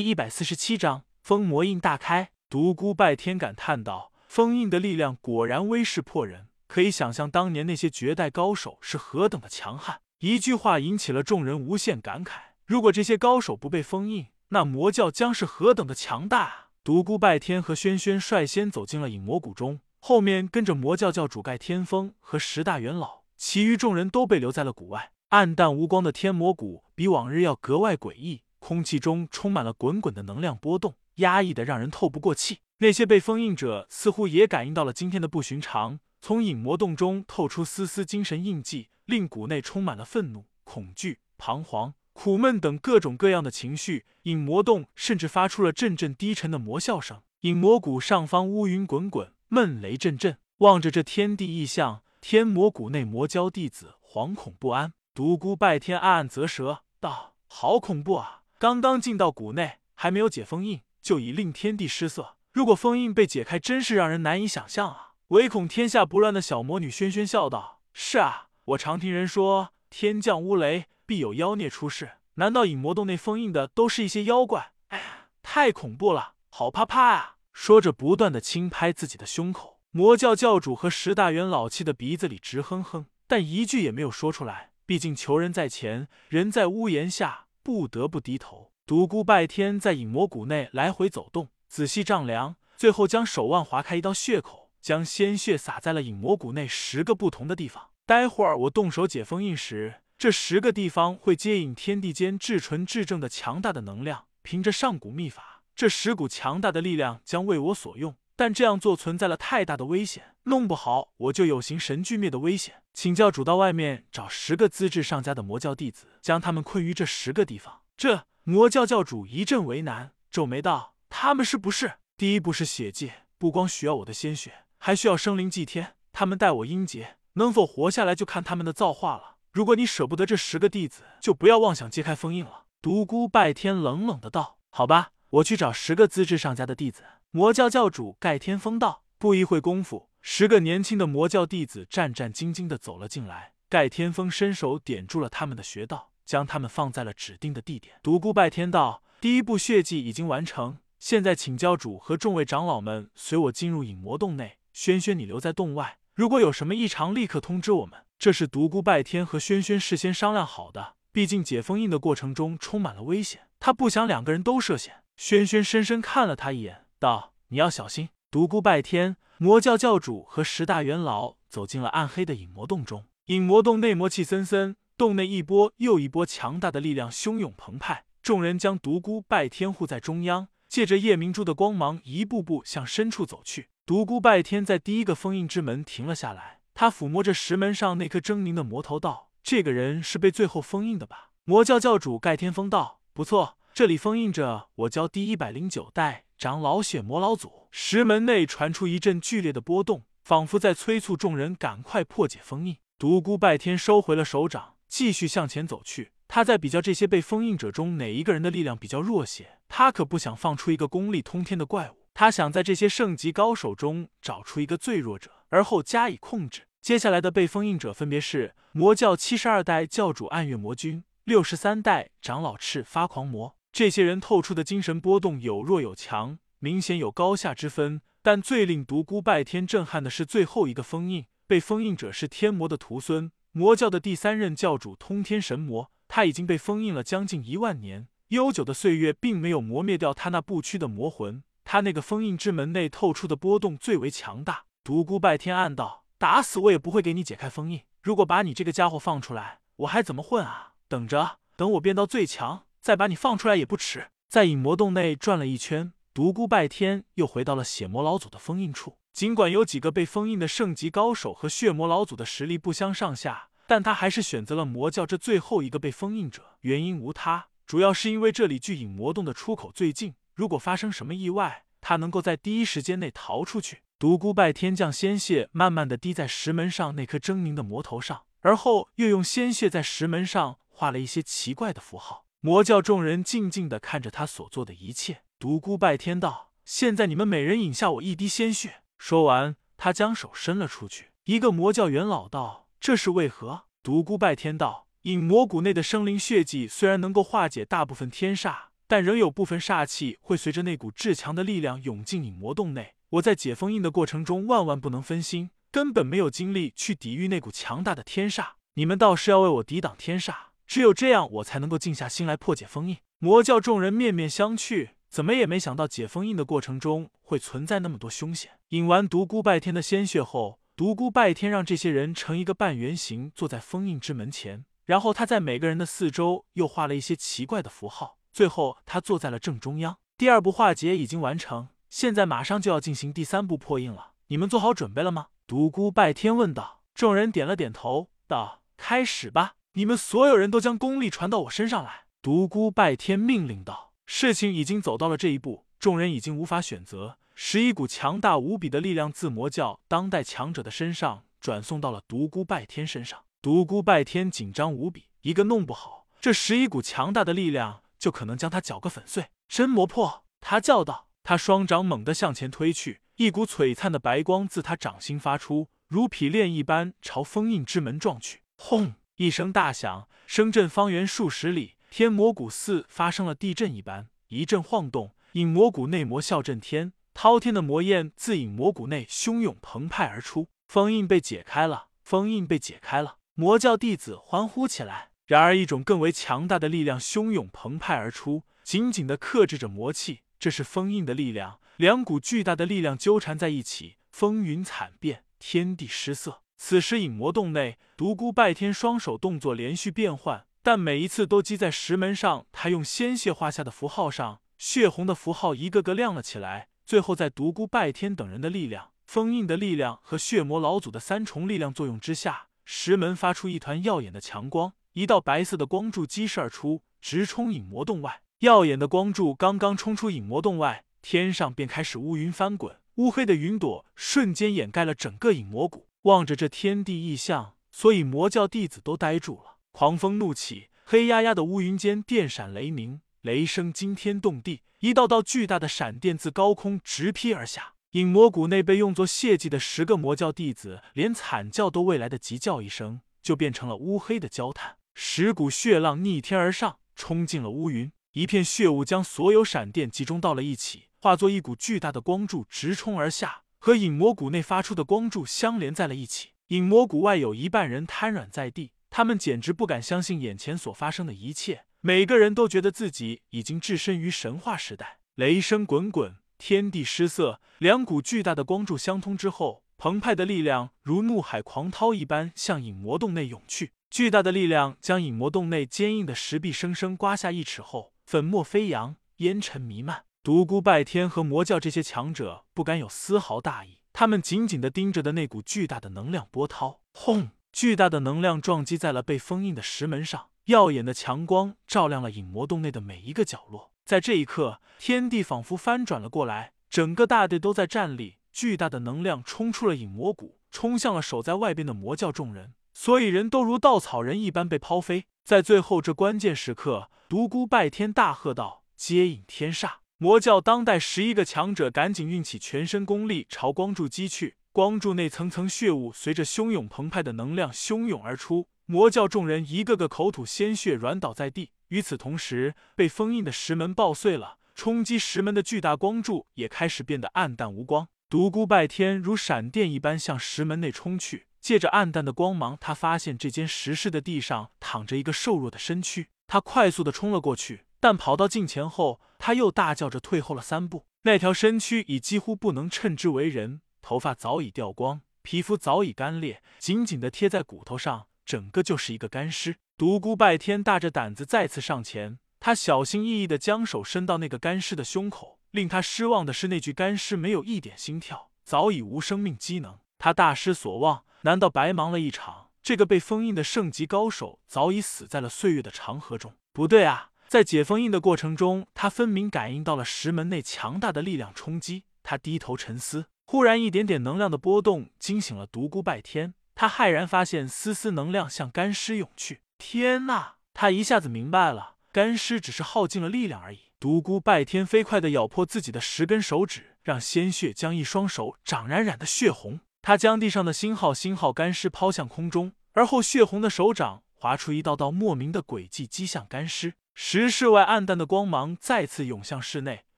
第一百四十七章封魔印大开。独孤拜天感叹道：“封印的力量果然威势迫人，可以想象当年那些绝代高手是何等的强悍。”一句话引起了众人无限感慨。如果这些高手不被封印，那魔教将是何等的强大啊！独孤拜天和轩轩率先走进了影魔谷中，后面跟着魔教教主盖天风和十大元老，其余众人都被留在了谷外。暗淡无光的天魔谷比往日要格外诡异。空气中充满了滚滚的能量波动，压抑的让人透不过气。那些被封印者似乎也感应到了今天的不寻常，从影魔洞中透出丝丝精神印记，令谷内充满了愤怒、恐惧、彷徨、苦闷等各种各样的情绪。影魔洞甚至发出了阵阵低沉的魔笑声。影魔谷上方乌云滚滚，闷雷阵阵。望着这天地异象，天魔谷内魔教弟子惶恐不安。独孤拜天暗暗啧舌道：“好恐怖啊！”刚刚进到谷内，还没有解封印，就已令天地失色。如果封印被解开，真是让人难以想象啊！唯恐天下不乱的小魔女轩轩笑道：“是啊，我常听人说，天降乌雷，必有妖孽出世。难道影魔洞内封印的都是一些妖怪？哎呀，太恐怖了，好怕怕啊！”说着，不断的轻拍自己的胸口。魔教教主和十大元老气的鼻子里直哼哼，但一句也没有说出来。毕竟求人在前，人在屋檐下。不得不低头。独孤拜天在影魔谷内来回走动，仔细丈量，最后将手腕划开一道血口，将鲜血洒在了影魔谷内十个不同的地方。待会儿我动手解封印时，这十个地方会接引天地间至纯至正的强大的能量。凭着上古秘法，这十股强大的力量将为我所用。但这样做存在了太大的危险，弄不好我就有形神俱灭的危险。请教主到外面找十个资质上佳的魔教弟子，将他们困于这十个地方。这魔教教主一阵为难，皱眉道：“他们是不是？第一步是血界，不光需要我的鲜血，还需要生灵祭天。他们待我阴劫，能否活下来就看他们的造化了。如果你舍不得这十个弟子，就不要妄想揭开封印了。”独孤拜天冷冷的道：“好吧，我去找十个资质上佳的弟子。”魔教教主盖天风道：“不一会功夫，十个年轻的魔教弟子战战兢兢的走了进来。盖天风伸手点住了他们的穴道，将他们放在了指定的地点。独孤拜天道：第一步血祭已经完成，现在请教主和众位长老们随我进入影魔洞内。轩轩，你留在洞外，如果有什么异常，立刻通知我们。这是独孤拜天和轩轩事先商量好的，毕竟解封印的过程中充满了危险，他不想两个人都涉险。”轩轩深深看了他一眼。道：“你要小心。”独孤拜天、魔教教主和十大元老走进了暗黑的影魔洞中。影魔洞内魔气森森，洞内一波又一波强大的力量汹涌澎湃。众人将独孤拜天护在中央，借着夜明珠的光芒，一步步向深处走去。独孤拜天在第一个封印之门停了下来，他抚摸着石门上那颗狰狞的魔头，道：“这个人是被最后封印的吧？”魔教教主盖天风道：“不错，这里封印着我教第一百零九代。”长老血魔老祖，石门内传出一阵剧烈的波动，仿佛在催促众人赶快破解封印。独孤拜天收回了手掌，继续向前走去。他在比较这些被封印者中哪一个人的力量比较弱些。他可不想放出一个功力通天的怪物，他想在这些圣级高手中找出一个最弱者，而后加以控制。接下来的被封印者分别是魔教七十二代教主暗月魔君、六十三代长老赤发狂魔。这些人透出的精神波动有弱有强，明显有高下之分。但最令独孤拜天震撼的是最后一个封印，被封印者是天魔的徒孙，魔教的第三任教主通天神魔。他已经被封印了将近一万年，悠久的岁月并没有磨灭掉他那不屈的魔魂。他那个封印之门内透出的波动最为强大。独孤拜天暗道：打死我也不会给你解开封印。如果把你这个家伙放出来，我还怎么混啊？等着，等我变到最强。再把你放出来也不迟。在影魔洞内转了一圈，独孤拜天又回到了血魔老祖的封印处。尽管有几个被封印的圣级高手和血魔老祖的实力不相上下，但他还是选择了魔教这最后一个被封印者。原因无他，主要是因为这里距影魔洞的出口最近。如果发生什么意外，他能够在第一时间内逃出去。独孤拜天将鲜血慢慢的滴在石门上那颗狰狞的魔头上，而后又用鲜血在石门上画了一些奇怪的符号。魔教众人静静的看着他所做的一切。独孤拜天道：“现在你们每人饮下我一滴鲜血。”说完，他将手伸了出去。一个魔教元老道：“这是为何？”独孤拜天道：“影魔谷内的生灵血迹虽然能够化解大部分天煞，但仍有部分煞气会随着那股至强的力量涌进影魔洞内。我在解封印的过程中，万万不能分心，根本没有精力去抵御那股强大的天煞。你们倒是要为我抵挡天煞，只有这样，我才能够静下心来破解封印。魔教众人面面相觑，怎么也没想到解封印的过程中会存在那么多凶险。引完独孤拜天的鲜血后，独孤拜天让这些人成一个半圆形，坐在封印之门前，然后他在每个人的四周又画了一些奇怪的符号，最后他坐在了正中央。第二步化解已经完成，现在马上就要进行第三步破印了，你们做好准备了吗？独孤拜天问道。众人点了点头，道：“开始吧，你们所有人都将功力传到我身上来。”独孤拜天命令道：“事情已经走到了这一步，众人已经无法选择。十一股强大无比的力量自魔教当代强者的身上转送到了独孤拜天身上。独孤拜天紧张无比，一个弄不好，这十一股强大的力量就可能将他搅个粉碎。”真魔魄！他叫道。他双掌猛地向前推去，一股璀璨的白光自他掌心发出，如匹练一般朝封印之门撞去。轰！一声大响，声震方圆数十里。天魔谷似发生了地震一般，一阵晃动，引魔谷内魔啸震天，滔天的魔焰自引魔谷内汹涌澎湃而出。封印被解开了，封印被解开了！魔教弟子欢呼起来。然而，一种更为强大的力量汹涌澎湃而出，紧紧的克制着魔气。这是封印的力量，两股巨大的力量纠缠在一起，风云惨变，天地失色。此时，影魔洞内，独孤拜天双手动作连续变换。但每一次都击在石门上，他用鲜血画下的符号上，血红的符号一个个亮了起来。最后，在独孤拜天等人的力量、封印的力量和血魔老祖的三重力量作用之下，石门发出一团耀眼的强光，一道白色的光柱激射而出，直冲影魔洞外。耀眼的光柱刚刚冲出影魔洞外，天上便开始乌云翻滚，乌黑的云朵瞬间掩盖了整个影魔谷。望着这天地异象，所以魔教弟子都呆住了。狂风怒起，黑压压的乌云间电闪雷鸣，雷声惊天动地，一道道巨大的闪电自高空直劈而下。影魔谷内被用作血祭的十个魔教弟子，连惨叫都未来得及叫一声，就变成了乌黑的焦炭。十股血浪逆天而上，冲进了乌云，一片血雾将所有闪电集中到了一起，化作一股巨大的光柱直冲而下，和影魔谷内发出的光柱相连在了一起。影魔谷外有一半人瘫软在地。他们简直不敢相信眼前所发生的一切，每个人都觉得自己已经置身于神话时代。雷声滚滚，天地失色，两股巨大的光柱相通之后，澎湃的力量如怒海狂涛一般向影魔洞内涌去。巨大的力量将影魔洞内坚硬的石壁生生刮下一尺厚，粉末飞扬，烟尘弥漫。独孤拜天和魔教这些强者不敢有丝毫大意，他们紧紧地盯着的那股巨大的能量波涛。轰！巨大的能量撞击在了被封印的石门上，耀眼的强光照亮了影魔洞内的每一个角落。在这一刻，天地仿佛翻转了过来，整个大地都在站立。巨大的能量冲出了影魔谷，冲向了守在外边的魔教众人，所有人都如稻草人一般被抛飞。在最后这关键时刻，独孤拜天大喝道：“接引天煞！”魔教当代十一个强者赶紧运起全身功力朝光柱击去。光柱内层层血雾随着汹涌澎湃的能量汹涌而出，魔教众人一个个口吐鲜血，软倒在地。与此同时，被封印的石门爆碎了，冲击石门的巨大光柱也开始变得暗淡无光。独孤拜天如闪电一般向石门内冲去，借着暗淡的光芒，他发现这间石室的地上躺着一个瘦弱的身躯。他快速的冲了过去，但跑到近前后，他又大叫着退后了三步。那条身躯已几乎不能称之为人。头发早已掉光，皮肤早已干裂，紧紧的贴在骨头上，整个就是一个干尸。独孤拜天大着胆子再次上前，他小心翼翼的将手伸到那个干尸的胸口。令他失望的是，那具干尸没有一点心跳，早已无生命机能。他大失所望，难道白忙了一场？这个被封印的圣级高手早已死在了岁月的长河中？不对啊，在解封印的过程中，他分明感应到了石门内强大的力量冲击。他低头沉思。忽然，一点点能量的波动惊醒了独孤拜天。他骇然发现，丝丝能量向干尸涌去。天呐！他一下子明白了，干尸只是耗尽了力量而已。独孤拜天飞快地咬破自己的十根手指，让鲜血将一双手掌染染的血红。他将地上的星号星号干尸抛向空中，而后血红的手掌划出一道道莫名的轨迹，击向干尸。石室外暗淡的光芒再次涌向室内，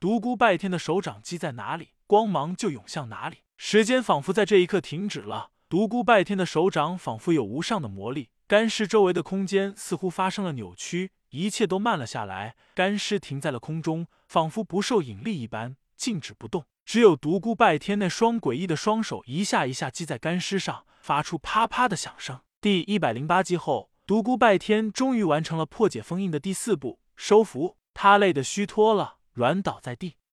独孤拜天的手掌击在哪里，光芒就涌向哪里。时间仿佛在这一刻停止了，独孤拜天的手掌仿佛有无上的魔力。干尸周围的空间似乎发生了扭曲，一切都慢了下来。干尸停在了空中，仿佛不受引力一般静止不动。只有独孤拜天那双诡异的双手一下一下击在干尸上，发出啪啪的响声。第一百零八集后。独孤拜天终于完成了破解封印的第四步收服，他累得虚脱了，软倒在地。